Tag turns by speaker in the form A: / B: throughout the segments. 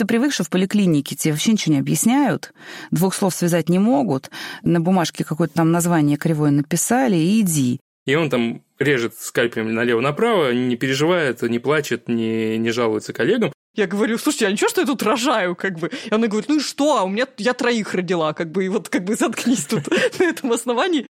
A: Ты привык, что в поликлинике тебе вообще ничего не объясняют, двух слов связать не могут, на бумажке какое-то там название кривое написали, и иди.
B: И он там режет скальпелем налево-направо, не переживает, не плачет, не, не жалуется коллегам.
C: Я говорю, слушайте, а ничего, что я тут рожаю, как бы? И она говорит, ну и что, а у меня, я троих родила, как бы, и вот как бы заткнись тут на этом основании.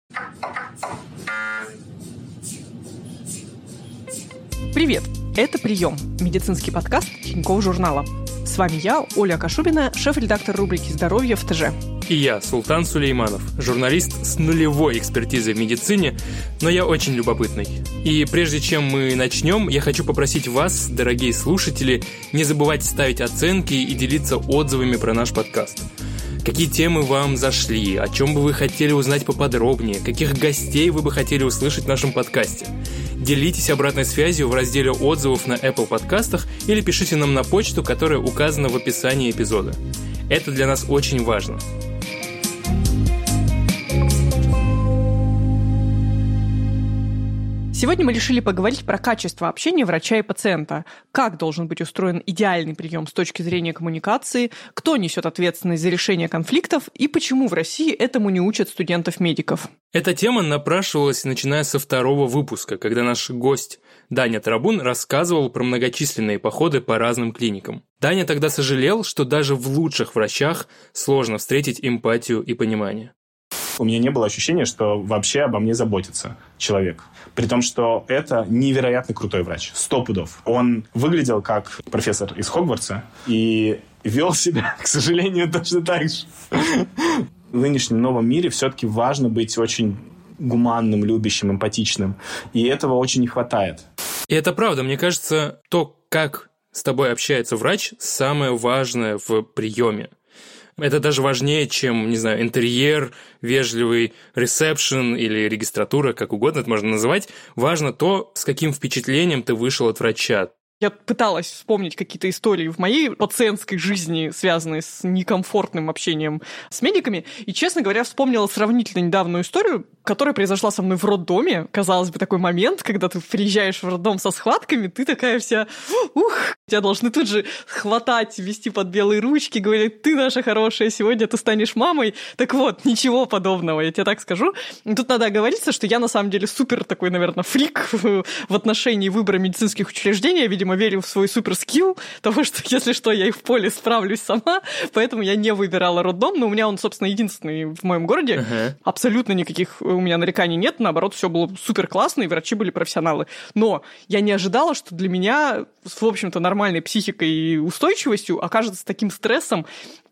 C: Привет, это «Прием» – медицинский подкаст Тинькофф журнала. С вами я, Оля Кашубина, шеф-редактор рубрики «Здоровье в ТЖ».
B: И я, Султан Сулейманов, журналист с нулевой экспертизой в медицине, но я очень любопытный. И прежде чем мы начнем, я хочу попросить вас, дорогие слушатели, не забывать ставить оценки и делиться отзывами про наш подкаст. Какие темы вам зашли, о чем бы вы хотели узнать поподробнее, каких гостей вы бы хотели услышать в нашем подкасте. Делитесь обратной связью в разделе отзывов на Apple подкастах или пишите нам на почту, которая указана в описании эпизода. Это для нас очень важно.
C: Сегодня мы решили поговорить про качество общения врача и пациента. Как должен быть устроен идеальный прием с точки зрения коммуникации, кто несет ответственность за решение конфликтов и почему в России этому не учат студентов-медиков.
B: Эта тема напрашивалась, начиная со второго выпуска, когда наш гость Даня Тарабун рассказывал про многочисленные походы по разным клиникам. Даня тогда сожалел, что даже в лучших врачах сложно встретить эмпатию и понимание.
D: У меня не было ощущения, что вообще обо мне заботится человек. При том, что это невероятно крутой врач. Сто пудов. Он выглядел как профессор из Хогвартса и вел себя, к сожалению, точно так же. В нынешнем новом мире все-таки важно быть очень гуманным, любящим, эмпатичным. И этого очень не хватает.
B: И это правда. Мне кажется, то, как с тобой общается врач, самое важное в приеме. Это даже важнее, чем, не знаю, интерьер, вежливый ресепшн или регистратура, как угодно это можно называть. Важно то, с каким впечатлением ты вышел от врача.
C: Я пыталась вспомнить какие-то истории в моей пациентской жизни, связанные с некомфортным общением с медиками. И, честно говоря, вспомнила сравнительно недавнюю историю, которая произошла со мной в роддоме. Казалось бы, такой момент, когда ты приезжаешь в роддом со схватками, ты такая вся, ух, тебя должны тут же хватать, вести под белые ручки, говорить, ты наша хорошая, сегодня ты станешь мамой. Так вот, ничего подобного, я тебе так скажу. Тут надо оговориться, что я на самом деле супер такой, наверное, фрик в отношении выбора медицинских учреждений. видимо, верю в свой супер скилл того, что если что, я и в поле справлюсь сама, поэтому я не выбирала роддом, но у меня он, собственно, единственный в моем городе. Uh-huh. Абсолютно никаких у меня нареканий нет, наоборот, все было супер классно, и врачи были профессионалы. Но я не ожидала, что для меня, в общем-то, нормальной психикой и устойчивостью окажется таким стрессом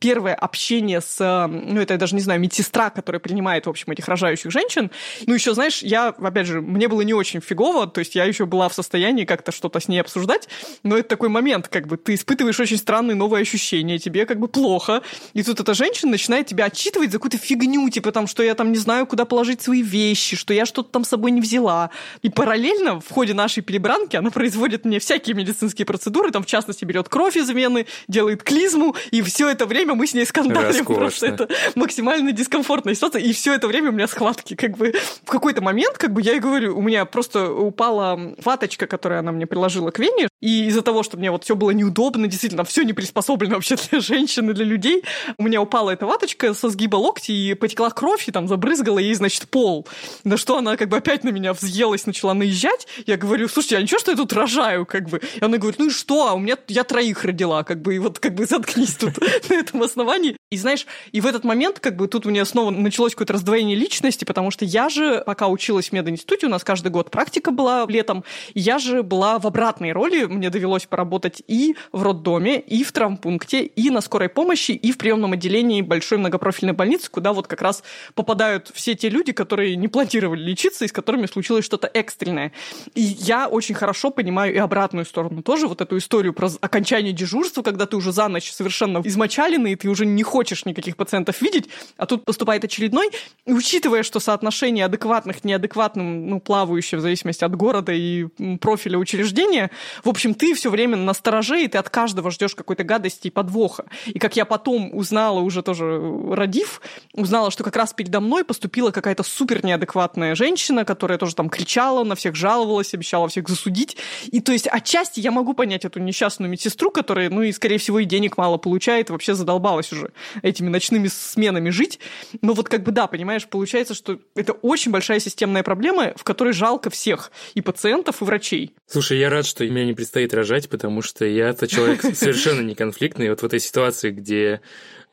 C: первое общение с, ну, это я даже не знаю, медсестра, которая принимает, в общем, этих рожающих женщин. Ну, еще, знаешь, я, опять же, мне было не очень фигово, то есть я еще была в состоянии как-то что-то с ней обсуждать, но это такой момент, как бы ты испытываешь очень странные новые ощущения, тебе как бы плохо, и тут эта женщина начинает тебя отчитывать за какую-то фигню, типа там, что я там не знаю, куда положить свои вещи, что я что-то там с собой не взяла. И параллельно в ходе нашей перебранки она производит мне всякие медицинские процедуры, там, в частности, берет кровь из вены, делает клизму, и все это время мы с ней скандалим, потому что это максимально дискомфортная ситуация, и все это время у меня схватки, как бы. В какой-то момент, как бы я и говорю, у меня просто упала ваточка, которую она мне приложила к вене, и из-за того, что мне вот все было неудобно, действительно, все не приспособлено вообще для женщин и для людей, у меня упала эта ваточка со сгиба локти, и потекла кровь, и там забрызгала ей, значит, пол. На что она как бы опять на меня взъелась, начала наезжать. Я говорю, слушайте, а ничего, что я тут рожаю, как бы? И она говорит, ну и что, а у меня, я троих родила, как бы, и вот как бы заткнись тут на этом основании. И знаешь, и в этот момент как бы тут у меня снова началось какое-то раздвоение личности, потому что я же, пока училась в мединституте, у нас каждый год практика была летом, я же была в обратной роли, мне довелось поработать и в роддоме, и в травмпункте, и на скорой помощи, и в приемном отделении большой многопрофильной больницы, куда вот как раз попадают все те люди, которые не планировали лечиться и с которыми случилось что-то экстренное. И я очень хорошо понимаю и обратную сторону тоже, вот эту историю про окончание дежурства, когда ты уже за ночь совершенно измочаленный, и ты уже не хочешь никаких пациентов видеть, а тут поступает очередной. И учитывая, что соотношение адекватных, неадекватным, ну, плавающее в зависимости от города и профиля учреждения, в общем, ты все время на стороже, и ты от каждого ждешь какой-то гадости и подвоха. И как я потом узнала, уже тоже родив, узнала, что как раз передо мной поступила какая-то супер неадекватная женщина, которая тоже там кричала, на всех жаловалась, обещала всех засудить. И то есть отчасти я могу понять эту несчастную медсестру, которая, ну и, скорее всего, и денег мало получает, вообще задолбалась уже этими ночными сменами жить. Но вот как бы да, понимаешь, получается, что это очень большая системная проблема, в которой жалко всех, и пациентов, и врачей.
B: Слушай, я рад, что мне не предстоит рожать, потому что я-то человек совершенно не конфликтный. Вот в этой ситуации, где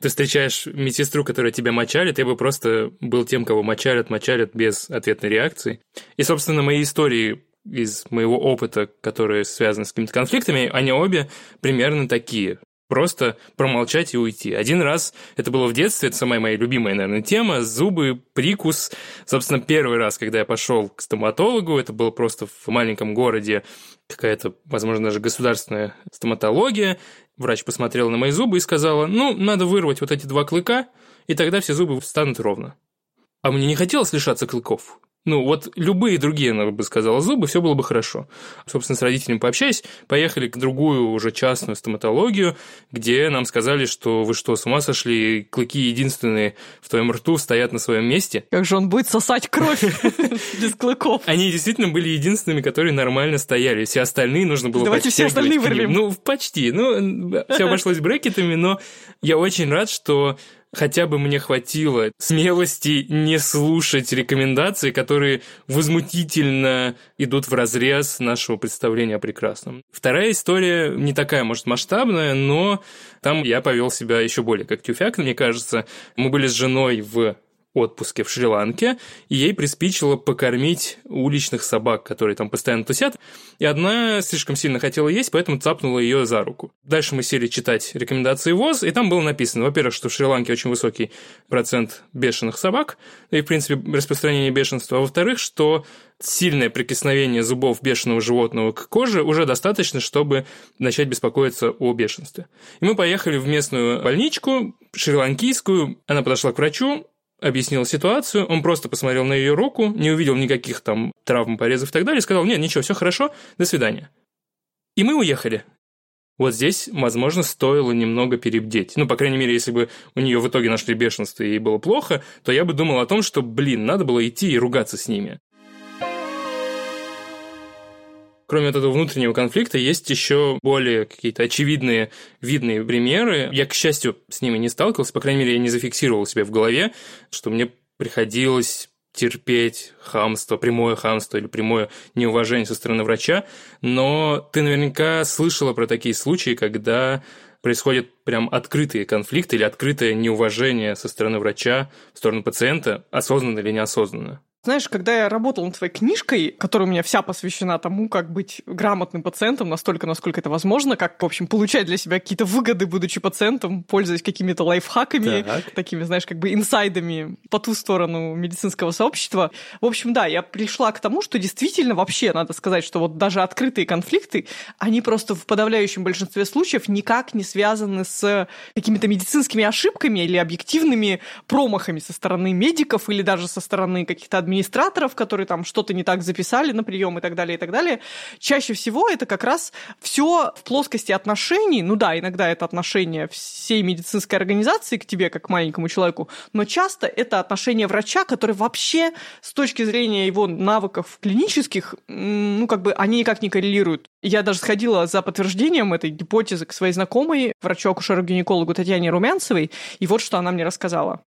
B: ты встречаешь медсестру, которая тебя мочалит, я бы просто был тем, кого мочалят, мочалят без ответной реакции. И, собственно, мои истории из моего опыта, которые связаны с какими-то конфликтами, они обе примерно такие просто промолчать и уйти. Один раз, это было в детстве, это самая моя любимая, наверное, тема, зубы, прикус. Собственно, первый раз, когда я пошел к стоматологу, это было просто в маленьком городе, какая-то, возможно, даже государственная стоматология. Врач посмотрел на мои зубы и сказала, ну, надо вырвать вот эти два клыка, и тогда все зубы встанут ровно. А мне не хотелось лишаться клыков. Ну, вот любые другие, она бы сказала, зубы, все было бы хорошо. Собственно, с родителями пообщаясь, поехали к другую уже частную стоматологию, где нам сказали, что вы что, с ума сошли, клыки единственные в твоем рту стоят на своем месте.
C: Как же он будет сосать кровь без клыков?
B: Они действительно были единственными, которые нормально стояли. Все остальные нужно было
C: Давайте все остальные вырвем.
B: Ну, почти. Ну, все обошлось брекетами, но я очень рад, что хотя бы мне хватило смелости не слушать рекомендации, которые возмутительно идут в разрез нашего представления о прекрасном. Вторая история не такая, может, масштабная, но там я повел себя еще более как тюфяк, мне кажется. Мы были с женой в отпуске в Шри-Ланке, и ей приспичило покормить уличных собак, которые там постоянно тусят, и одна слишком сильно хотела есть, поэтому цапнула ее за руку. Дальше мы сели читать рекомендации ВОЗ, и там было написано, во-первых, что в Шри-Ланке очень высокий процент бешеных собак, и, в принципе, распространение бешенства, а во-вторых, что сильное прикосновение зубов бешеного животного к коже уже достаточно, чтобы начать беспокоиться о бешенстве. И мы поехали в местную больничку, шри-ланкийскую, она подошла к врачу, объяснил ситуацию, он просто посмотрел на ее руку, не увидел никаких там травм, порезов и так далее, сказал, нет, ничего, все хорошо, до свидания. И мы уехали. Вот здесь, возможно, стоило немного перебдеть. Ну, по крайней мере, если бы у нее в итоге нашли бешенство и ей было плохо, то я бы думал о том, что, блин, надо было идти и ругаться с ними. Кроме вот этого внутреннего конфликта, есть еще более какие-то очевидные, видные примеры. Я, к счастью, с ними не сталкивался, по крайней мере, я не зафиксировал себе в голове, что мне приходилось терпеть хамство, прямое хамство или прямое неуважение со стороны врача, но ты наверняка слышала про такие случаи, когда происходят прям открытые конфликты или открытое неуважение со стороны врача в сторону пациента, осознанно или неосознанно.
C: Знаешь, когда я работала над твоей книжкой, которая у меня вся посвящена тому, как быть грамотным пациентом настолько, насколько это возможно, как, в общем, получать для себя какие-то выгоды, будучи пациентом, пользуясь какими-то лайфхаками, так. такими, знаешь, как бы инсайдами по ту сторону медицинского сообщества. В общем, да, я пришла к тому, что действительно вообще надо сказать, что вот даже открытые конфликты, они просто в подавляющем большинстве случаев никак не связаны с какими-то медицинскими ошибками или объективными промахами со стороны медиков или даже со стороны каких-то администраций администраторов, которые там что-то не так записали на прием и так далее, и так далее. Чаще всего это как раз все в плоскости отношений. Ну да, иногда это отношение всей медицинской организации к тебе, как к маленькому человеку, но часто это отношение врача, который вообще с точки зрения его навыков клинических, ну как бы они никак не коррелируют. Я даже сходила за подтверждением этой гипотезы к своей знакомой, врачу-акушеру-гинекологу Татьяне Румянцевой, и вот что она мне рассказала.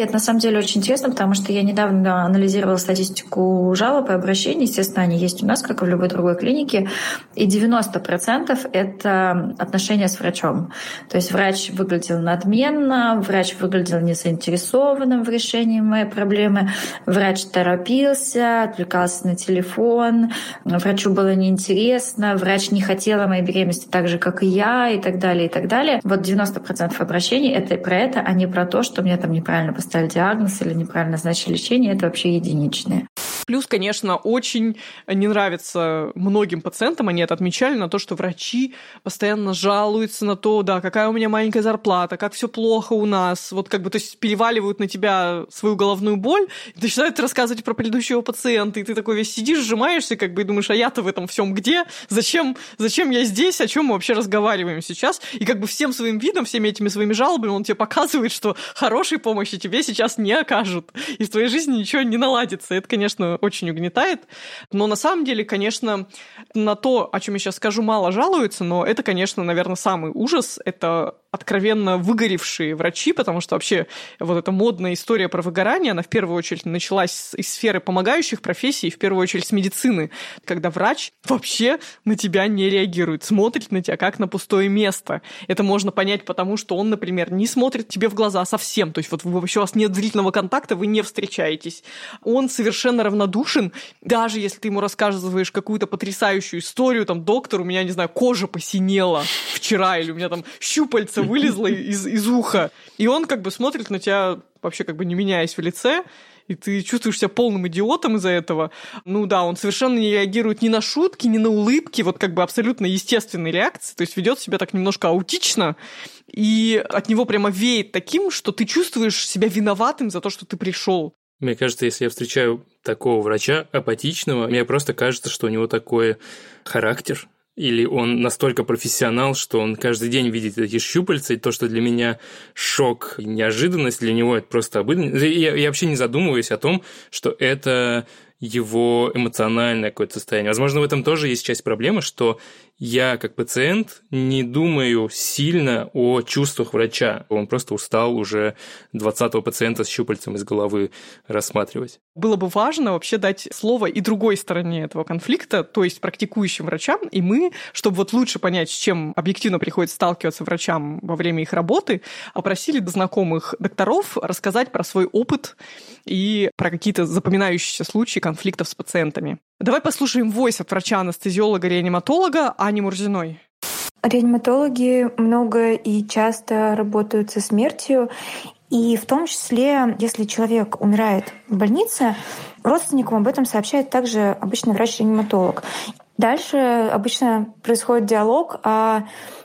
E: Это на самом деле очень интересно, потому что я недавно анализировала статистику жалоб и обращений. Естественно, они есть у нас, как и в любой другой клинике. И 90% — это отношения с врачом. То есть врач выглядел надменно, врач выглядел незаинтересованным в решении моей проблемы, врач торопился, отвлекался на телефон, врачу было неинтересно, врач не хотела моей беременности так же, как и я, и так далее, и так далее. Вот 90% обращений — это про это, а не про то, что мне там неправильно поставили поставили диагноз или неправильно назначили лечение, это вообще единичные.
C: Плюс, конечно, очень не нравится многим пациентам, они это отмечали, на то, что врачи постоянно жалуются на то, да, какая у меня маленькая зарплата, как все плохо у нас, вот как бы, то есть переваливают на тебя свою головную боль, и начинают рассказывать про предыдущего пациента, и ты такой весь сидишь, сжимаешься, как бы, и думаешь, а я-то в этом всем где? Зачем, зачем я здесь? О чем мы вообще разговариваем сейчас? И как бы всем своим видом, всеми этими своими жалобами он тебе показывает, что хорошей помощи тебе сейчас не окажут, и в твоей жизни ничего не наладится. Это, конечно, очень угнетает. Но на самом деле, конечно, на то, о чем я сейчас скажу, мало жалуются, но это, конечно, наверное, самый ужас. Это откровенно выгоревшие врачи, потому что вообще вот эта модная история про выгорание, она в первую очередь началась из сферы помогающих профессий, в первую очередь с медицины, когда врач вообще на тебя не реагирует, смотрит на тебя как на пустое место. Это можно понять потому, что он, например, не смотрит тебе в глаза совсем, то есть вот вообще у вас нет зрительного контакта, вы не встречаетесь. Он совершенно равнодушен, даже если ты ему рассказываешь какую-то потрясающую историю, там, доктор, у меня, не знаю, кожа посинела вчера, или у меня там щупальца вылезла из, из уха. И он как бы смотрит на тебя вообще как бы не меняясь в лице, и ты чувствуешь себя полным идиотом из-за этого. Ну да, он совершенно не реагирует ни на шутки, ни на улыбки, вот как бы абсолютно естественной реакции, то есть ведет себя так немножко аутично, и от него прямо веет таким, что ты чувствуешь себя виноватым за то, что ты пришел.
B: Мне кажется, если я встречаю такого врача апатичного, мне просто кажется, что у него такой характер, или он настолько профессионал, что он каждый день видит эти щупальца, и то, что для меня шок и неожиданность, для него это просто обыденно. Я, я вообще не задумываюсь о том, что это его эмоциональное какое-то состояние. Возможно, в этом тоже есть часть проблемы, что я, как пациент, не думаю сильно о чувствах врача. Он просто устал уже 20-го пациента с щупальцем из головы рассматривать.
C: Было бы важно вообще дать слово и другой стороне этого конфликта, то есть практикующим врачам, и мы, чтобы вот лучше понять, с чем объективно приходится сталкиваться врачам во время их работы, попросили знакомых докторов рассказать про свой опыт и про какие-то запоминающиеся случаи конфликтов с пациентами. Давай послушаем войс от врача-анестезиолога-реаниматолога Ани Мурзиной.
F: Реаниматологи много и часто работают со смертью, и в том числе, если человек умирает в больнице, родственникам об этом сообщает также обычный врач-реаниматолог. Дальше обычно происходит диалог о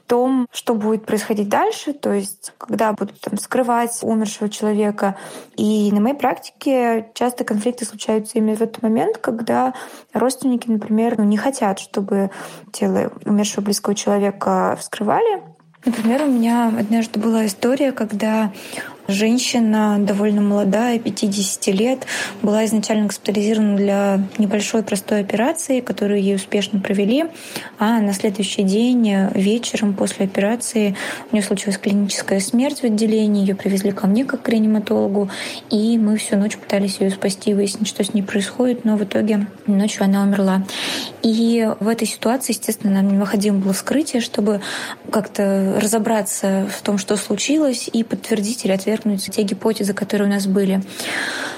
F: том, что будет происходить дальше, то есть когда будут там, скрывать умершего человека. И на моей практике часто конфликты случаются именно в этот момент, когда родственники, например, ну, не хотят, чтобы тело умершего близкого человека вскрывали, Например, у меня однажды была история, когда Женщина довольно молодая, 50 лет, была изначально госпитализирована для небольшой простой операции, которую ей успешно провели, а на следующий день вечером после операции у нее случилась клиническая смерть в отделении, ее привезли ко мне как к реаниматологу, и мы всю ночь пытались ее спасти, выяснить, что с ней происходит, но в итоге ночью она умерла. И в этой ситуации, естественно, нам необходимо было вскрытие, чтобы как-то разобраться в том, что случилось, и подтвердить или ответить опровергнуть те гипотезы, которые у нас были.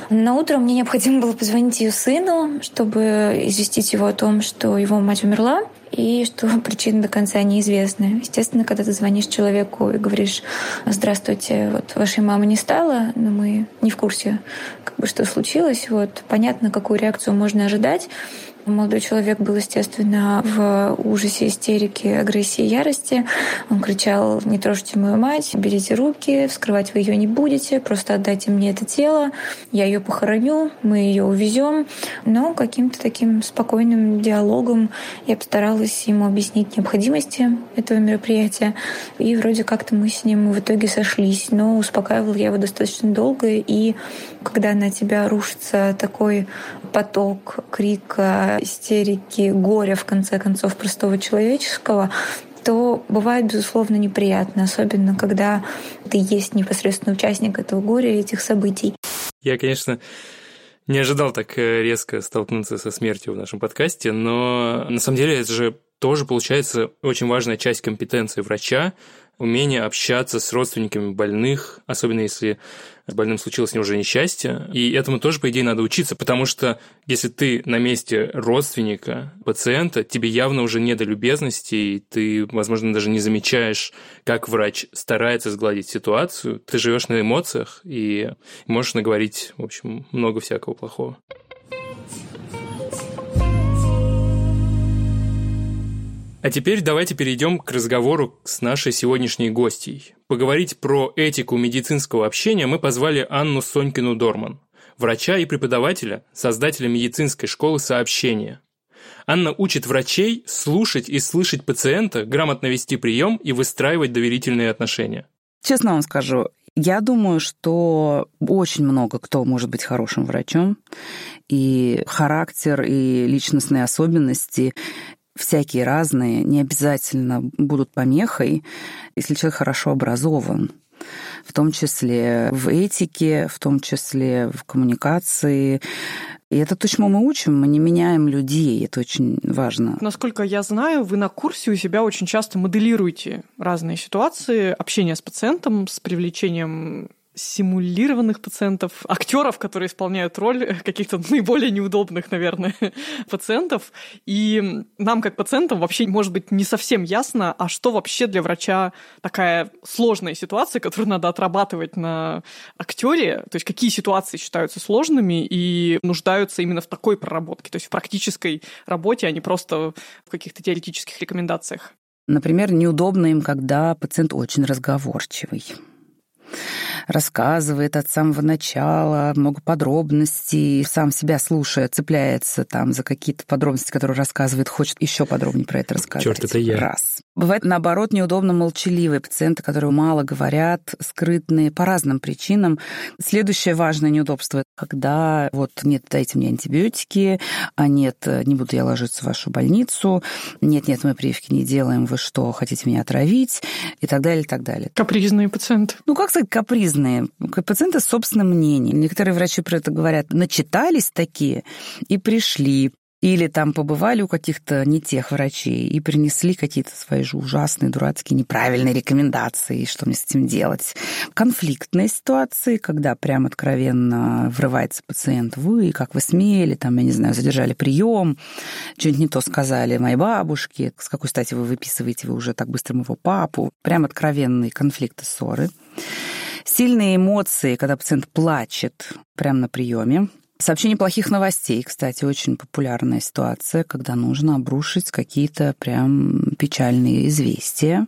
F: На утро мне необходимо было позвонить ее сыну, чтобы известить его о том, что его мать умерла и что причина до конца неизвестна. Естественно, когда ты звонишь человеку и говоришь, здравствуйте, вот вашей мамы не стало, но мы не в курсе, как бы, что случилось, вот понятно, какую реакцию можно ожидать. Молодой человек был, естественно, в ужасе, истерике, агрессии, ярости. Он кричал, не трожьте мою мать, берите руки, вскрывать вы ее не будете, просто отдайте мне это тело, я ее похороню, мы ее увезем. Но каким-то таким спокойным диалогом я постаралась ему объяснить необходимости этого мероприятия. И вроде как-то мы с ним в итоге сошлись. Но успокаивала я его достаточно долго. И когда на тебя рушится такой поток крика, истерики, горя, в конце концов, простого человеческого, то бывает, безусловно, неприятно, особенно когда ты есть непосредственно участник этого горя и этих событий.
B: Я, конечно, не ожидал так э, резко столкнуться со смертью в нашем подкасте, но на самом деле это же тоже получается очень важная часть компетенции врача, умение общаться с родственниками больных, особенно если с больным случилось ним уже несчастье. И этому тоже, по идее, надо учиться, потому что если ты на месте родственника, пациента, тебе явно уже не до любезности, и ты, возможно, даже не замечаешь, как врач старается сгладить ситуацию. Ты живешь на эмоциях и можешь наговорить, в общем, много всякого плохого. А теперь давайте перейдем к разговору с нашей сегодняшней гостьей. Поговорить про этику медицинского общения мы позвали Анну Сонькину-Дорман, врача и преподавателя, создателя медицинской школы сообщения. Анна учит врачей слушать и слышать пациента, грамотно вести прием и выстраивать доверительные отношения.
A: Честно вам скажу, я думаю, что очень много кто может быть хорошим врачом, и характер, и личностные особенности всякие разные, не обязательно будут помехой, если человек хорошо образован в том числе в этике, в том числе в коммуникации. И это то, чему мы учим, мы не меняем людей, это очень важно.
C: Насколько я знаю, вы на курсе у себя очень часто моделируете разные ситуации общения с пациентом, с привлечением симулированных пациентов, актеров, которые исполняют роль каких-то наиболее неудобных, наверное, пациентов. И нам, как пациентам, вообще может быть не совсем ясно, а что вообще для врача такая сложная ситуация, которую надо отрабатывать на актере, то есть какие ситуации считаются сложными и нуждаются именно в такой проработке, то есть в практической работе, а не просто в каких-то теоретических рекомендациях.
A: Например, неудобно им, когда пациент очень разговорчивый рассказывает от самого начала, много подробностей, сам себя слушая, цепляется там за какие-то подробности, которые рассказывает, хочет еще подробнее про это рассказать.
B: Черт, это я.
A: Раз. Бывает, наоборот, неудобно молчаливые пациенты, которые мало говорят, скрытные по разным причинам. Следующее важное неудобство, когда вот нет, дайте мне антибиотики, а нет, не буду я ложиться в вашу больницу, нет, нет, мы прививки не делаем, вы что, хотите меня отравить, и так далее, и так далее.
C: Капризные пациенты.
A: Ну, как сказать, капризные. Пациенты с собственным мнением. Некоторые врачи про это говорят. Начитались такие и пришли. Или там побывали у каких-то не тех врачей и принесли какие-то свои же ужасные, дурацкие, неправильные рекомендации, что мне с этим делать. Конфликтные ситуации, когда прям откровенно врывается пациент. Вы, как вы смели, там, я не знаю, задержали прием, что-нибудь не то сказали моей бабушке, с какой стати вы выписываете, вы уже так быстро моего папу. Прям откровенные конфликты, ссоры. Сильные эмоции, когда пациент плачет прямо на приеме. Сообщение плохих новостей, кстати, очень популярная ситуация, когда нужно обрушить какие-то прям печальные известия.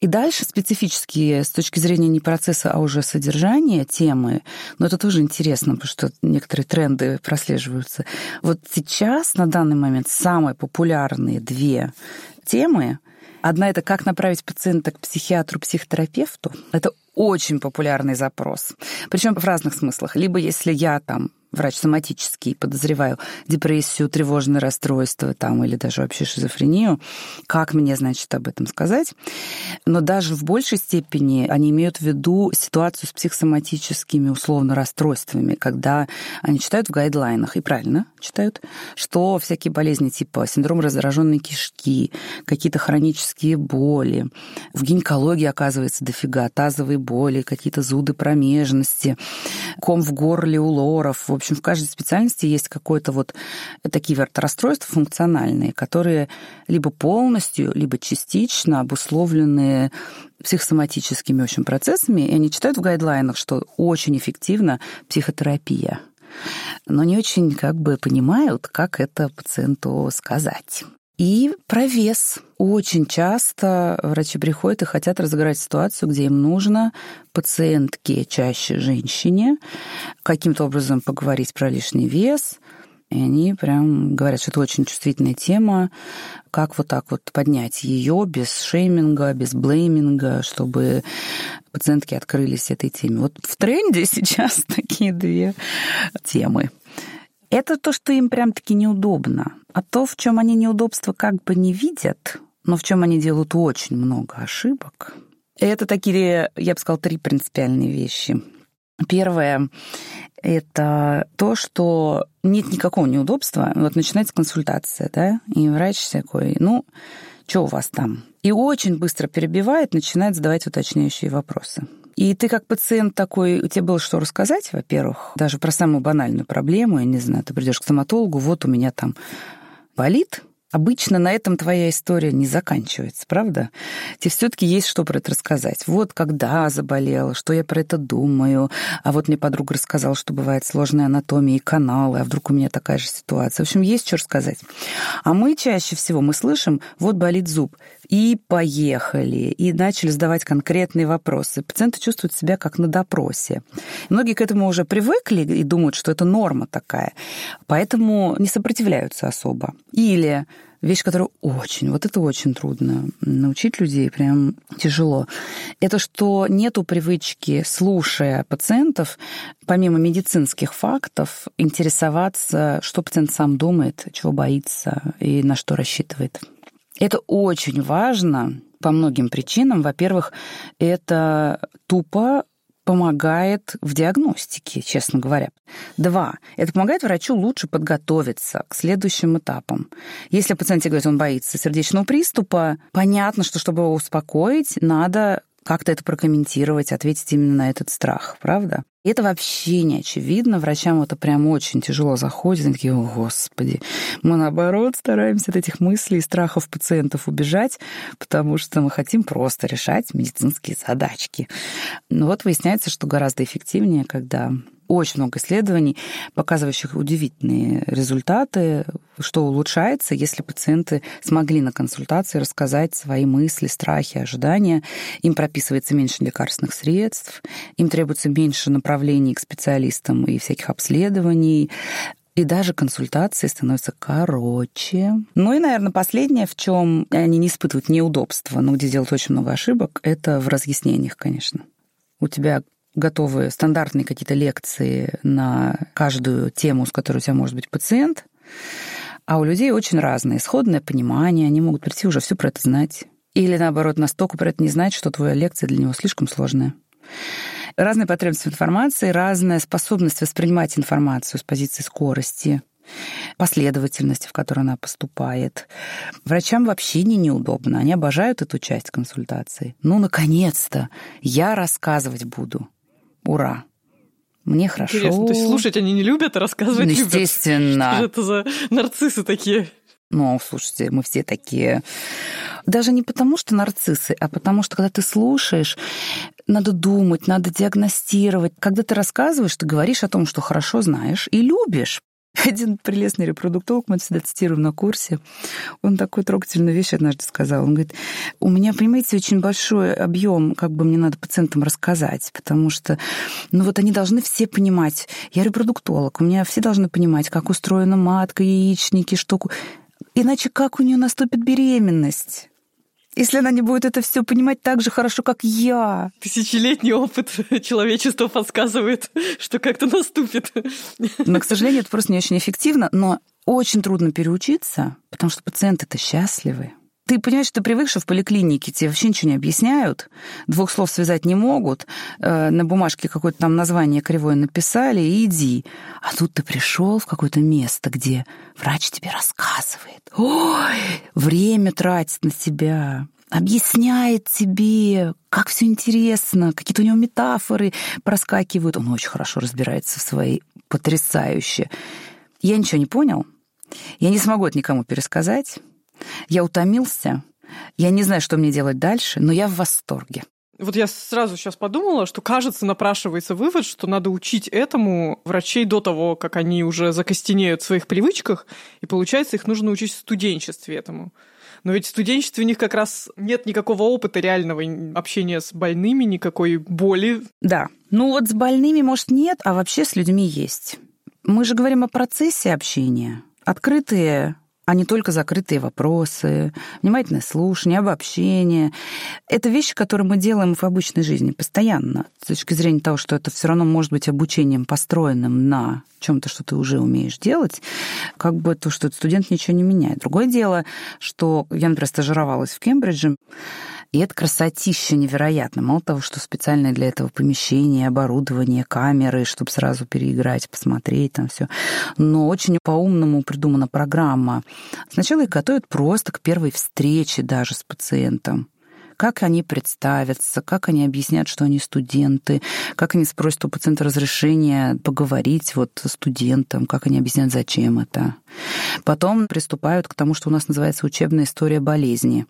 A: И дальше специфические с точки зрения не процесса, а уже содержания темы, но это тоже интересно, потому что некоторые тренды прослеживаются. Вот сейчас, на данный момент, самые популярные две темы Одна это как направить пациента к психиатру, психотерапевту. Это очень популярный запрос. Причем в разных смыслах. Либо если я там врач соматический, подозреваю депрессию, тревожное расстройство там, или даже вообще шизофрению, как мне, значит, об этом сказать? Но даже в большей степени они имеют в виду ситуацию с психосоматическими, условно, расстройствами, когда они читают в гайдлайнах, и правильно читают, что всякие болезни типа синдром раздраженной кишки, какие-то хронические боли, в гинекологии, оказывается, дофига, тазовые боли, какие-то зуды промежности, ком в горле у лоров, в общем, в каждой специальности есть какой-то вот такие вот расстройства функциональные, которые либо полностью, либо частично обусловлены психосоматическими в общем, процессами, и они читают в гайдлайнах, что очень эффективна психотерапия но не очень как бы понимают, как это пациенту сказать. И про вес. Очень часто врачи приходят и хотят разыграть ситуацию, где им нужно пациентке, чаще женщине, каким-то образом поговорить про лишний вес. И они прям говорят, что это очень чувствительная тема, как вот так вот поднять ее без шейминга, без блейминга, чтобы пациентки открылись этой теме. Вот в тренде сейчас такие две темы. Это то, что им прям-таки неудобно. А то, в чем они неудобства как бы не видят, но в чем они делают очень много ошибок, это такие, я бы сказала, три принципиальные вещи. Первое – это то, что нет никакого неудобства. Вот начинается консультация, да, и врач такой, ну, что у вас там? И очень быстро перебивает, начинает задавать уточняющие вопросы. И ты как пациент такой, у тебя было что рассказать, во-первых, даже про самую банальную проблему, я не знаю, ты придешь к стоматологу, вот у меня там болит, Обычно на этом твоя история не заканчивается, правда? Тебе все-таки есть что про это рассказать. Вот когда заболела, что я про это думаю, а вот мне подруга рассказала, что бывает сложная анатомия и каналы, а вдруг у меня такая же ситуация. В общем, есть что рассказать. А мы чаще всего, мы слышим, вот болит зуб, и поехали, и начали задавать конкретные вопросы. Пациенты чувствуют себя как на допросе. Многие к этому уже привыкли и думают, что это норма такая, поэтому не сопротивляются особо. Или вещь, которую очень, вот это очень трудно научить людей, прям тяжело. Это что нету привычки, слушая пациентов, помимо медицинских фактов, интересоваться, что пациент сам думает, чего боится и на что рассчитывает. Это очень важно по многим причинам. Во-первых, это тупо помогает в диагностике, честно говоря. Два. Это помогает врачу лучше подготовиться к следующим этапам. Если пациент говорит, он боится сердечного приступа, понятно, что чтобы его успокоить, надо как-то это прокомментировать, ответить именно на этот страх, правда? И это вообще не очевидно. Врачам это прям очень тяжело заходит. Они такие, о, господи. Мы, наоборот, стараемся от этих мыслей и страхов пациентов убежать, потому что мы хотим просто решать медицинские задачки. Но вот выясняется, что гораздо эффективнее, когда очень много исследований, показывающих удивительные результаты, что улучшается, если пациенты смогли на консультации рассказать свои мысли, страхи, ожидания. Им прописывается меньше лекарственных средств, им требуется меньше направлений к специалистам и всяких обследований, и даже консультации становятся короче. Ну и, наверное, последнее, в чем они не испытывают неудобства, но где делают очень много ошибок, это в разъяснениях, конечно. У тебя готовы стандартные какие-то лекции на каждую тему, с которой у тебя может быть пациент, а у людей очень разное исходное понимание, они могут прийти уже все про это знать. Или, наоборот, настолько про это не знать, что твоя лекция для него слишком сложная. Разные потребности в информации, разная способность воспринимать информацию с позиции скорости, последовательности, в которой она поступает. Врачам вообще не неудобно. Они обожают эту часть консультации. Ну, наконец-то, я рассказывать буду. Ура! Мне хорошо.
C: Интересно, то есть слушать они не любят, а рассказывать
A: любят? Естественно.
C: Что это за нарциссы такие?
A: Ну, слушайте, мы все такие. Даже не потому, что нарциссы, а потому что, когда ты слушаешь, надо думать, надо диагностировать. Когда ты рассказываешь, ты говоришь о том, что хорошо знаешь и любишь. Один прелестный репродуктолог, мы всегда цитируем на курсе, он такую трогательную вещь однажды сказал. Он говорит, у меня, понимаете, очень большой объем, как бы мне надо пациентам рассказать, потому что, ну вот они должны все понимать. Я репродуктолог, у меня все должны понимать, как устроена матка, яичники, что... Иначе как у нее наступит беременность? Если она не будет это все понимать так же хорошо, как я.
C: Тысячелетний опыт человечества подсказывает, что как-то наступит.
A: Но, к сожалению, это просто не очень эффективно, но очень трудно переучиться, потому что пациенты-то счастливы. Ты понимаешь, что ты что в поликлинике тебе вообще ничего не объясняют, двух слов связать не могут, э, на бумажке какое-то там название кривое написали, и иди. А тут ты пришел в какое-то место, где врач тебе рассказывает. Ой, время тратит на тебя, объясняет тебе, как все интересно, какие-то у него метафоры проскакивают. Он очень хорошо разбирается в своей потрясающе. Я ничего не понял. Я не смогу это никому пересказать. Я утомился. Я не знаю, что мне делать дальше, но я в восторге.
C: Вот я сразу сейчас подумала, что, кажется, напрашивается вывод, что надо учить этому врачей до того, как они уже закостенеют в своих привычках, и, получается, их нужно учить в студенчестве этому. Но ведь в студенчестве у них как раз нет никакого опыта реального общения с больными, никакой боли.
A: Да. Ну вот с больными, может, нет, а вообще с людьми есть. Мы же говорим о процессе общения. Открытые а не только закрытые вопросы, внимательное слушание, обобщение. Это вещи, которые мы делаем в обычной жизни постоянно, с точки зрения того, что это все равно может быть обучением, построенным на чем-то, что ты уже умеешь делать, как бы то, что студент ничего не меняет. Другое дело, что я, например, стажировалась в Кембридже, и это красотища невероятно. Мало того, что специальное для этого помещение, оборудование, камеры, чтобы сразу переиграть, посмотреть там все. Но очень по-умному придумана программа. Сначала их готовят просто к первой встрече даже с пациентом как они представятся, как они объяснят, что они студенты, как они спросят у пациента разрешения поговорить вот со студентом, как они объяснят, зачем это. Потом приступают к тому, что у нас называется учебная история болезни.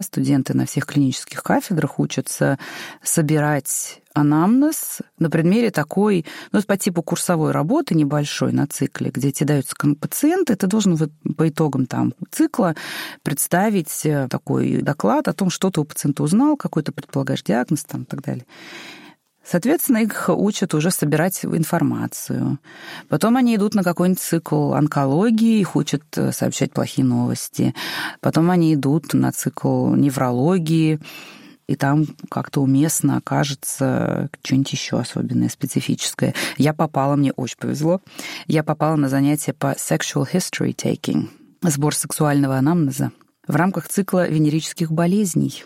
A: Студенты на всех клинических кафедрах учатся собирать анамнез на предмере такой, ну, по типу курсовой работы небольшой на цикле, где тебе даются пациенты, ты должен вот по итогам там цикла представить э, такой доклад о том, что ты у пациента узнал, какой ты предполагаешь диагноз там и так далее. Соответственно, их учат уже собирать информацию. Потом они идут на какой-нибудь цикл онкологии, их учат э, сообщать плохие новости. Потом они идут на цикл неврологии, и там как-то уместно окажется что-нибудь еще особенное, специфическое. Я попала, мне очень повезло, я попала на занятие по sexual history taking, сбор сексуального анамнеза в рамках цикла венерических болезней.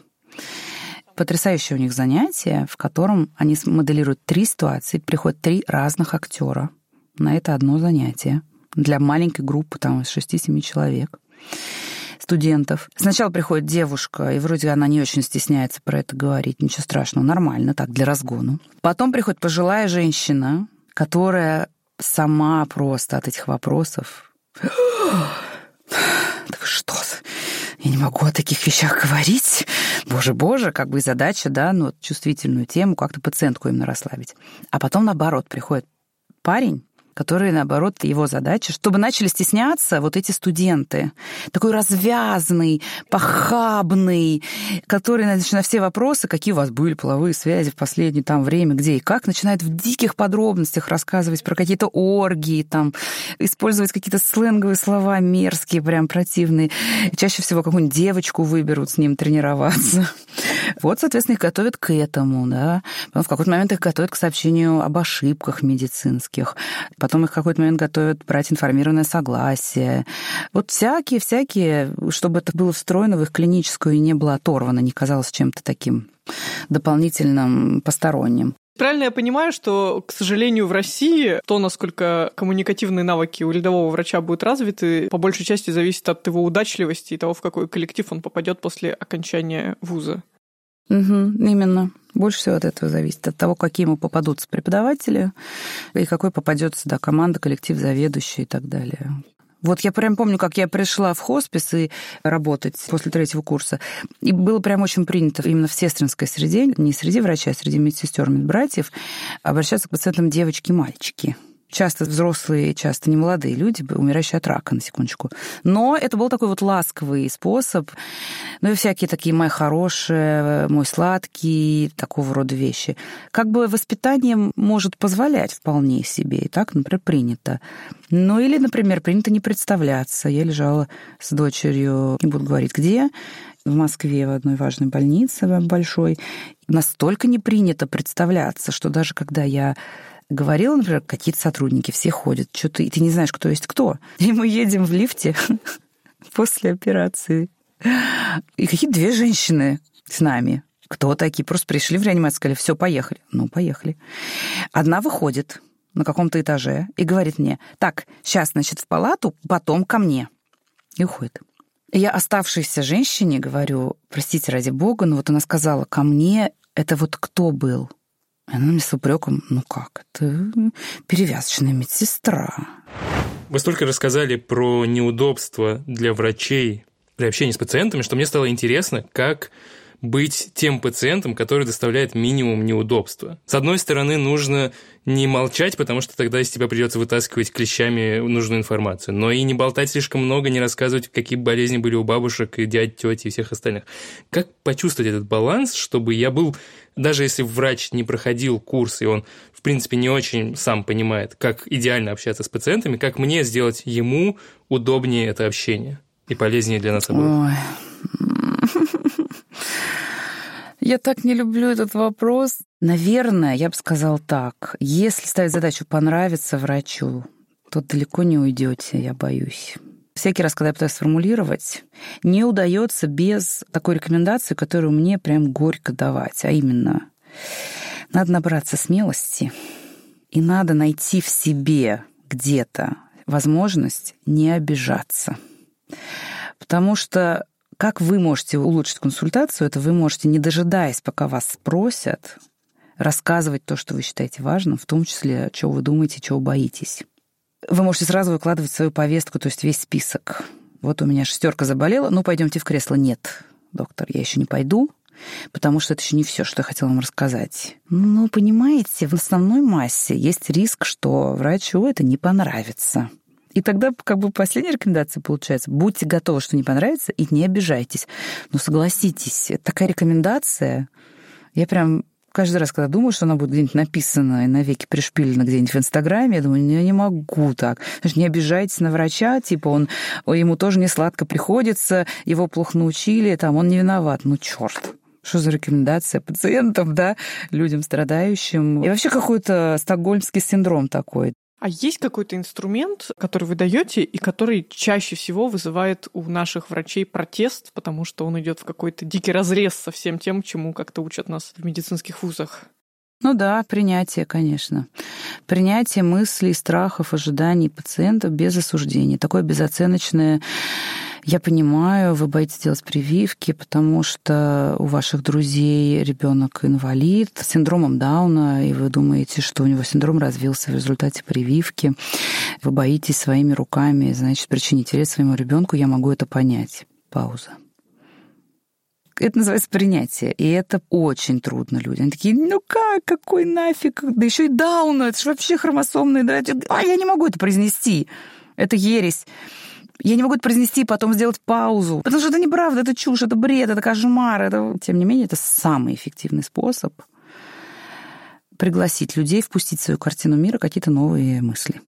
A: Потрясающее у них занятие, в котором они моделируют три ситуации, приходят три разных актера на это одно занятие для маленькой группы, там, из 6-7 человек студентов. Сначала приходит девушка, и вроде она не очень стесняется про это говорить, ничего страшного, нормально, так, для разгону. Потом приходит пожилая женщина, которая сама просто от этих вопросов... Так что я не могу о таких вещах говорить. Боже-боже, как бы задача, да, ну, чувствительную тему, как-то пациентку именно расслабить. А потом, наоборот, приходит парень, которые, наоборот, его задача, чтобы начали стесняться вот эти студенты. Такой развязный, похабный, который значит, на все вопросы, какие у вас были половые связи в последнее там время, где и как, начинает в диких подробностях рассказывать про какие-то оргии, там, использовать какие-то сленговые слова мерзкие, прям противные. Чаще всего какую-нибудь девочку выберут с ним тренироваться. Вот, соответственно, их готовят к этому, да. Потом в какой-то момент их готовят к сообщению об ошибках медицинских. Потом их в какой-то момент готовят брать информированное согласие. Вот всякие-всякие, чтобы это было встроено в их клиническую и не было оторвано, не казалось чем-то таким дополнительным, посторонним.
C: Правильно я понимаю, что, к сожалению, в России то, насколько коммуникативные навыки у рядового врача будут развиты, по большей части зависит от его удачливости и того, в какой коллектив он попадет после окончания вуза.
A: Угу, именно. Больше всего от этого зависит, от того, какие ему попадутся преподаватели, и какой попадется да, команда, коллектив, заведующий и так далее. Вот я прям помню, как я пришла в хоспис и работать после третьего курса. И было прям очень принято именно в сестринской среде, не среди врачей, а среди медсестер, медбратьев, обращаться к пациентам девочки девочки-мальчики часто взрослые, часто не молодые люди, умирающие от рака, на секундочку. Но это был такой вот ласковый способ. Ну и всякие такие «мои хорошие», «мой сладкий», такого рода вещи. Как бы воспитание может позволять вполне себе, и так, например, принято. Ну или, например, принято не представляться. Я лежала с дочерью, не буду говорить где, в Москве в одной важной больнице большой. Настолько не принято представляться, что даже когда я говорила, например, какие-то сотрудники, все ходят, что-то, и ты не знаешь, кто есть кто. И мы едем в лифте после операции. И какие-то две женщины с нами. Кто такие? Просто пришли в реанимацию, сказали, все, поехали. Ну, поехали. Одна выходит на каком-то этаже и говорит мне, так, сейчас, значит, в палату, потом ко мне. И уходит. Я оставшейся женщине говорю, простите, ради бога, но вот она сказала, ко мне это вот кто был? Она мне с упреком, ну как, это перевязочная медсестра.
B: Вы столько рассказали про неудобства для врачей при общении с пациентами, что мне стало интересно, как быть тем пациентом, который доставляет минимум неудобства. С одной стороны, нужно не молчать, потому что тогда из тебя придется вытаскивать клещами нужную информацию, но и не болтать слишком много, не рассказывать, какие болезни были у бабушек и дядь, тети и всех остальных. Как почувствовать этот баланс, чтобы я был, даже если врач не проходил курс, и он, в принципе, не очень сам понимает, как идеально общаться с пациентами, как мне сделать ему удобнее это общение и полезнее для нас обоих? Ой.
A: Я так не люблю этот вопрос. Наверное, я бы сказал так. Если ставить задачу понравиться врачу, то далеко не уйдете, я боюсь. Всякий раз, когда я пытаюсь сформулировать, не удается без такой рекомендации, которую мне прям горько давать, а именно надо набраться смелости и надо найти в себе где-то возможность не обижаться. Потому что Как вы можете улучшить консультацию? Это вы можете, не дожидаясь, пока вас спросят, рассказывать то, что вы считаете важным, в том числе, чего вы думаете, чего боитесь. Вы можете сразу выкладывать свою повестку, то есть весь список. Вот у меня шестерка заболела, ну пойдемте в кресло. Нет, доктор, я еще не пойду, потому что это еще не все, что я хотела вам рассказать. Ну, понимаете, в основной массе есть риск, что врачу это не понравится. И тогда как бы последняя рекомендация получается. Будьте готовы, что не понравится, и не обижайтесь. Но согласитесь, такая рекомендация, я прям каждый раз, когда думаю, что она будет где-нибудь написана и навеки пришпилена где-нибудь в Инстаграме, я думаю, я не могу так. Значит, не обижайтесь на врача, типа он, ему тоже не сладко приходится, его плохо научили, там, он не виноват. Ну, черт. Что за рекомендация пациентам, да, людям страдающим? И вообще какой-то стокгольмский синдром такой.
C: А есть какой-то инструмент, который вы даете и который чаще всего вызывает у наших врачей протест, потому что он идет в какой-то дикий разрез со всем тем, чему как-то учат нас в медицинских вузах?
A: Ну да, принятие, конечно. Принятие мыслей, страхов, ожиданий пациента без осуждения. Такое безоценочное я понимаю, вы боитесь делать прививки, потому что у ваших друзей ребенок инвалид с синдромом Дауна, и вы думаете, что у него синдром развился в результате прививки. Вы боитесь своими руками, значит, причинить вред своему ребенку. Я могу это понять. Пауза. Это называется принятие. И это очень трудно людям. Они такие, ну как, какой нафиг? Да еще и Дауна, это же вообще хромосомный. Да? А я не могу это произнести. Это ересь. Я не могу это произнести потом сделать паузу. Потому что это неправда, это чушь, это бред, это кошмар. Это... Тем не менее, это самый эффективный способ пригласить людей, впустить в свою картину мира какие-то новые мысли.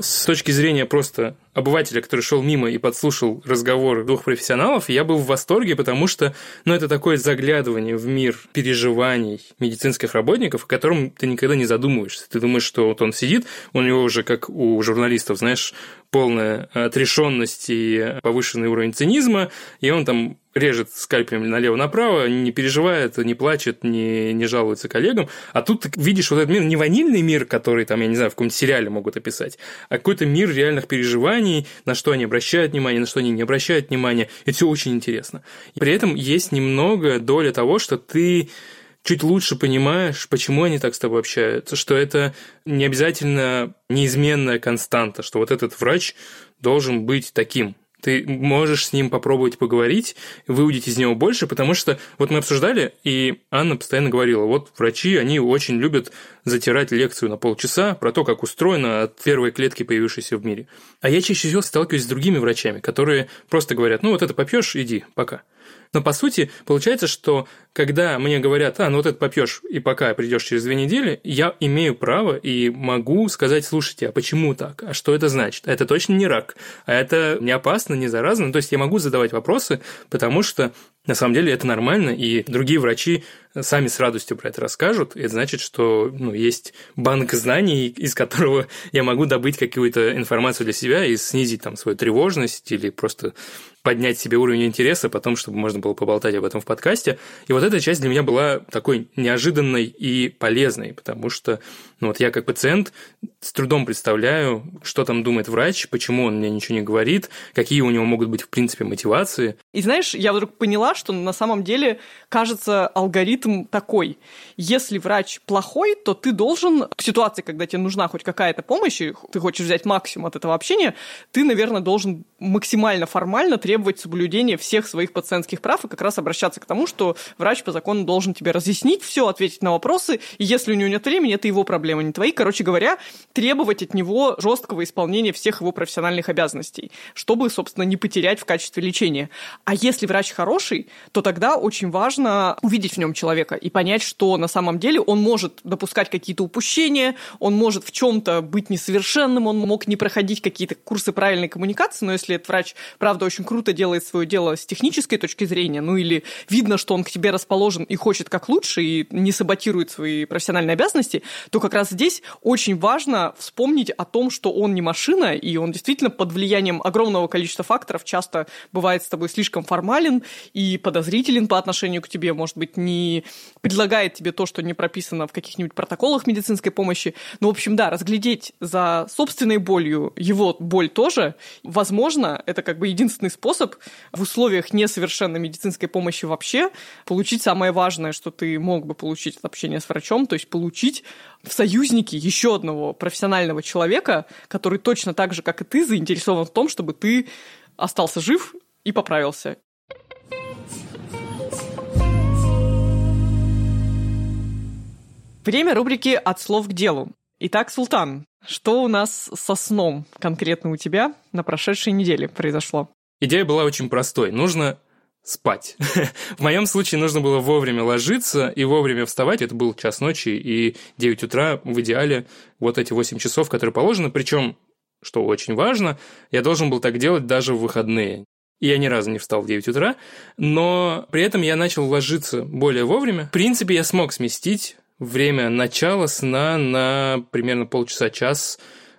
B: С точки зрения просто обывателя, который шел мимо и подслушал разговор двух профессионалов, я был в восторге, потому что ну, это такое заглядывание в мир переживаний медицинских работников, о котором ты никогда не задумываешься. Ты думаешь, что вот он сидит, у него уже, как у журналистов, знаешь, полная отрешенность и повышенный уровень цинизма, и он там режет скальпелем налево-направо, не переживает, не плачет, не, не жалуется коллегам. А тут ты видишь вот этот мир, не ванильный мир, который там, я не знаю, в каком-то сериале могут описать, а какой-то мир реальных переживаний, на что они обращают внимание, на что они не обращают внимания. Это все очень интересно. И при этом есть немного доля того, что ты чуть лучше понимаешь, почему они так с тобой общаются, что это не обязательно неизменная константа, что вот этот врач должен быть таким, ты можешь с ним попробовать поговорить, выудить из него больше, потому что вот мы обсуждали, и Анна постоянно говорила, вот врачи, они очень любят затирать лекцию на полчаса про то, как устроено от первой клетки, появившейся в мире. А я чаще всего сталкиваюсь с другими врачами, которые просто говорят, ну вот это попьешь, иди, пока. Но по сути получается, что когда мне говорят, а, ну вот это попьешь и пока придешь через две недели, я имею право и могу сказать, слушайте, а почему так? А что это значит? А это точно не рак, а это не опасно, не заразно. То есть я могу задавать вопросы, потому что на самом деле это нормально, и другие врачи сами с радостью про это расскажут. И это значит, что ну, есть банк знаний, из которого я могу добыть какую-то информацию для себя и снизить там свою тревожность или просто поднять себе уровень интереса, потом, чтобы можно было поболтать об этом в подкасте. И вот эта часть для меня была такой неожиданной и полезной, потому что ну, вот я как пациент с трудом представляю, что там думает врач, почему он мне ничего не говорит, какие у него могут быть, в принципе, мотивации.
C: И знаешь, я вдруг поняла, что на самом деле, кажется, алгоритм такой. Если врач плохой, то ты должен в ситуации, когда тебе нужна хоть какая-то помощь, и ты хочешь взять максимум от этого общения, ты, наверное, должен максимально формально требовать соблюдения всех своих пациентских прав и как раз обращаться к тому, что врач по закону должен тебе разъяснить все, ответить на вопросы, и если у него нет времени, это его проблема, не твои. Короче говоря, требовать от него жесткого исполнения всех его профессиональных обязанностей, чтобы, собственно, не потерять в качестве лечения. А если врач хороший, то тогда очень важно увидеть в нем человека и понять, что на самом деле он может допускать какие-то упущения, он может в чем-то быть несовершенным, он мог не проходить какие-то курсы правильной коммуникации, но если этот врач, правда, очень круто делает свое дело с технической точки зрения, ну или видно, что он к тебе расположен и хочет как лучше, и не саботирует свои профессиональные обязанности, то как раз здесь очень важно вспомнить о том, что он не машина, и он действительно под влиянием огромного количества факторов часто бывает с тобой слишком формален и подозрителен по отношению к тебе, может быть, не предлагает тебе то, что не прописано в каких-нибудь протоколах медицинской помощи. Но, в общем, да, разглядеть за собственной болью его боль тоже, возможно, это как бы единственный способ в условиях несовершенной медицинской помощи вообще получить самое важное, что ты мог бы получить от общения с врачом, то есть получить в союзнике еще одного профессионального человека, который точно так же, как и ты, заинтересован в том, чтобы ты остался жив и поправился. Время рубрики «От слов к делу». Итак, Султан, что у нас со сном конкретно у тебя на прошедшей неделе произошло?
B: Идея была очень простой. Нужно спать. в моем случае нужно было вовремя ложиться и вовремя вставать. Это был час ночи и 9 утра в идеале вот эти 8 часов, которые положены. Причем, что очень важно, я должен был так делать даже в выходные. И я ни разу не встал в 9 утра, но при этом я начал ложиться более вовремя. В принципе, я смог сместить время начала сна на примерно полчаса-час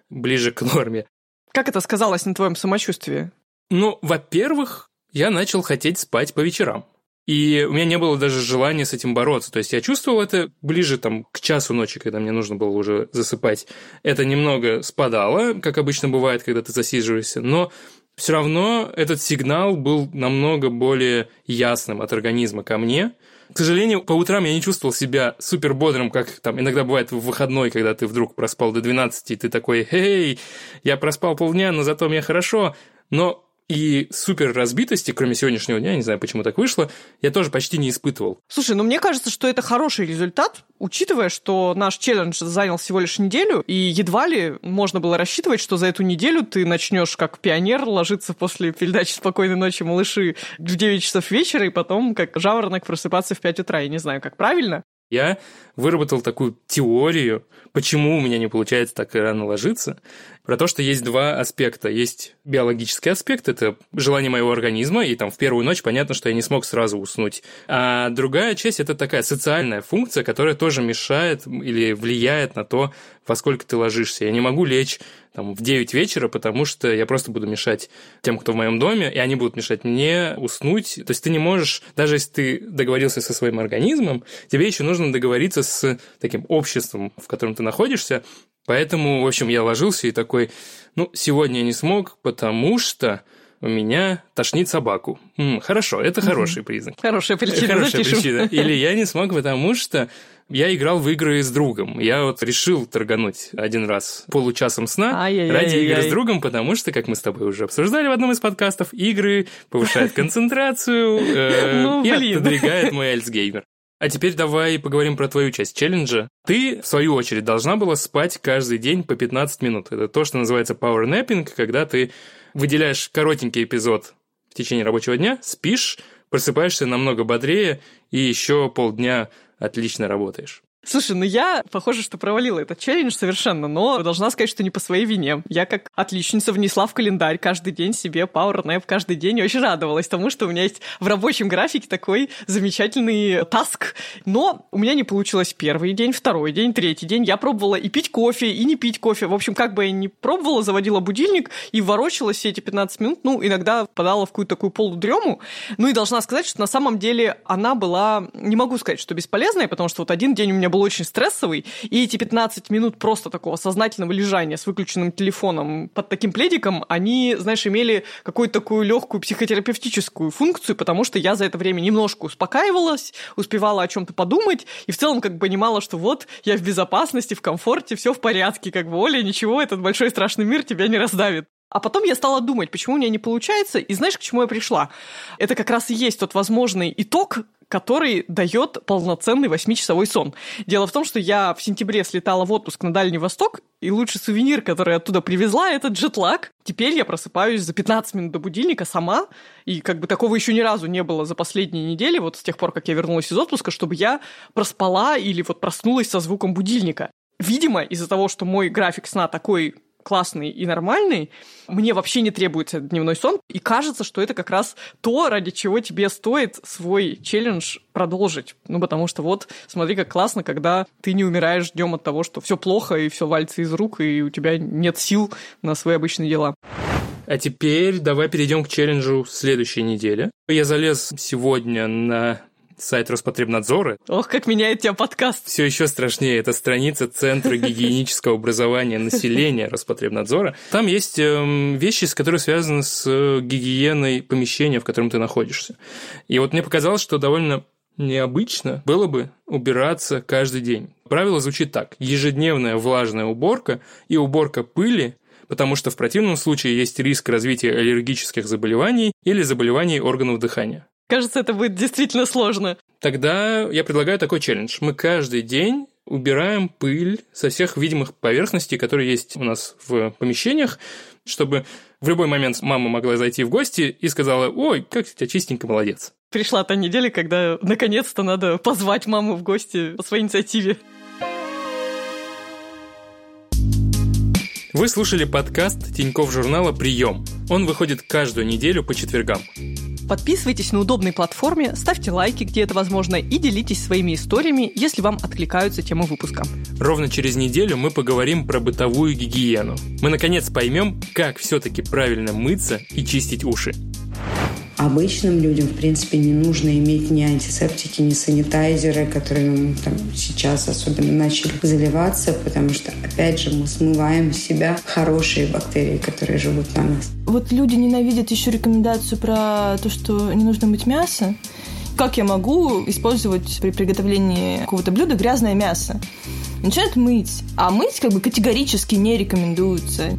B: ближе к норме.
C: Как это сказалось на твоем самочувствии?
B: Ну, во-первых, я начал хотеть спать по вечерам. И у меня не было даже желания с этим бороться. То есть я чувствовал это ближе там, к часу ночи, когда мне нужно было уже засыпать. Это немного спадало, как обычно бывает, когда ты засиживаешься, но все равно этот сигнал был намного более ясным от организма ко мне. К сожалению, по утрам я не чувствовал себя супер бодрым, как там иногда бывает в выходной, когда ты вдруг проспал до 12, и ты такой, «Эй, я проспал полдня, но зато мне хорошо». Но и супер разбитости, кроме сегодняшнего дня, я не знаю, почему так вышло, я тоже почти не испытывал.
C: Слушай, ну мне кажется, что это хороший результат, учитывая, что наш челлендж занял всего лишь неделю, и едва ли можно было рассчитывать, что за эту неделю ты начнешь как пионер ложиться после передачи «Спокойной ночи, малыши» в 9 часов вечера, и потом как жаворонок просыпаться в 5 утра. Я не знаю, как правильно.
B: Я выработал такую теорию, почему у меня не получается так рано ложиться, про то, что есть два аспекта. Есть биологический аспект, это желание моего организма, и там в первую ночь понятно, что я не смог сразу уснуть. А другая часть – это такая социальная функция, которая тоже мешает или влияет на то, во сколько ты ложишься. Я не могу лечь там, в 9 вечера, потому что я просто буду мешать тем, кто в моем доме, и они будут мешать мне уснуть. То есть ты не можешь, даже если ты договорился со своим организмом, тебе еще нужно договориться с таким обществом, в котором ты находишься, Поэтому, в общем, я ложился и такой, ну, сегодня я не смог, потому что у меня тошнит собаку. М, хорошо, это хороший признак.
C: Хорошая причина,
B: Хорошая
C: запишем.
B: причина. Или я не смог, потому что я играл в игры с другом. Я вот решил торгануть один раз получасом сна
C: Ай-яй-яй-яй.
B: ради игр с другом, потому что, как мы с тобой уже обсуждали в одном из подкастов, игры повышают концентрацию э,
C: Ну,
B: и
C: блин.
B: отодвигает мой Альцгеймер. А теперь давай поговорим про твою часть челленджа. Ты, в свою очередь, должна была спать каждый день по 15 минут. Это то, что называется power napping, когда ты выделяешь коротенький эпизод в течение рабочего дня, спишь, просыпаешься намного бодрее и еще полдня отлично работаешь.
C: Слушай, ну я, похоже, что провалила этот челлендж совершенно, но должна сказать, что не по своей вине. Я как отличница внесла в календарь каждый день себе Power Nap каждый день и очень радовалась тому, что у меня есть в рабочем графике такой замечательный таск. Но у меня не получилось первый день, второй день, третий день. Я пробовала и пить кофе, и не пить кофе. В общем, как бы я ни пробовала, заводила будильник и ворочалась все эти 15 минут. Ну, иногда впадала в какую-то такую полудрему. Ну и должна сказать, что на самом деле она была, не могу сказать, что бесполезная, потому что вот один день у меня был очень стрессовый, и эти 15 минут просто такого сознательного лежания с выключенным телефоном под таким пледиком, они, знаешь, имели какую-то такую легкую психотерапевтическую функцию, потому что я за это время немножко успокаивалась, успевала о чем-то подумать, и в целом как бы понимала, что вот я в безопасности, в комфорте, все в порядке, как бы, Оля, ничего, этот большой страшный мир тебя не раздавит. А потом я стала думать, почему у меня не получается, и знаешь, к чему я пришла? Это как раз и есть тот возможный итог, который дает полноценный восьмичасовой сон. Дело в том, что я в сентябре слетала в отпуск на Дальний Восток, и лучший сувенир, который я оттуда привезла, это джетлаг. Теперь я просыпаюсь за 15 минут до будильника сама, и как бы такого еще ни разу не было за последние недели, вот с тех пор, как я вернулась из отпуска, чтобы я проспала или вот проснулась со звуком будильника. Видимо, из-за того, что мой график сна такой классный и нормальный, мне вообще не требуется дневной сон, и кажется, что это как раз то, ради чего тебе стоит свой челлендж продолжить. Ну, потому что вот, смотри, как классно, когда ты не умираешь днем от того, что все плохо, и все валится из рук, и у тебя нет сил на свои обычные дела.
B: А теперь давай перейдем к челленджу следующей недели. Я залез сегодня на сайт Роспотребнадзора.
C: Ох, как меняет тебя подкаст.
B: Все еще страшнее. Это страница Центра гигиенического образования населения Роспотребнадзора. Там есть э, вещи, которые связаны с э, гигиеной помещения, в котором ты находишься. И вот мне показалось, что довольно необычно было бы убираться каждый день. Правило звучит так. Ежедневная влажная уборка и уборка пыли потому что в противном случае есть риск развития аллергических заболеваний или заболеваний органов дыхания.
C: Кажется, это будет действительно сложно.
B: Тогда я предлагаю такой челлендж. Мы каждый день убираем пыль со всех видимых поверхностей, которые есть у нас в помещениях, чтобы в любой момент мама могла зайти в гости и сказала, ой, как у тебя чистенько, молодец.
C: Пришла та неделя, когда наконец-то надо позвать маму в гости по своей инициативе.
B: Вы слушали подкаст Тиньков журнала «Прием». Он выходит каждую неделю по четвергам.
C: Подписывайтесь на удобной платформе, ставьте лайки, где это возможно, и делитесь своими историями, если вам откликаются темы выпуска.
B: Ровно через неделю мы поговорим про бытовую гигиену. Мы наконец поймем, как все-таки правильно мыться и чистить уши.
G: Обычным людям, в принципе, не нужно иметь ни антисептики, ни санитайзеры, которые ну, там, сейчас особенно начали заливаться, потому что, опять же, мы смываем с себя хорошие бактерии, которые живут на нас.
H: Вот люди ненавидят еще рекомендацию про то, что не нужно мыть мясо. Как я могу использовать при приготовлении какого-то блюда грязное мясо? Начинают мыть. А мыть как бы категорически не рекомендуется.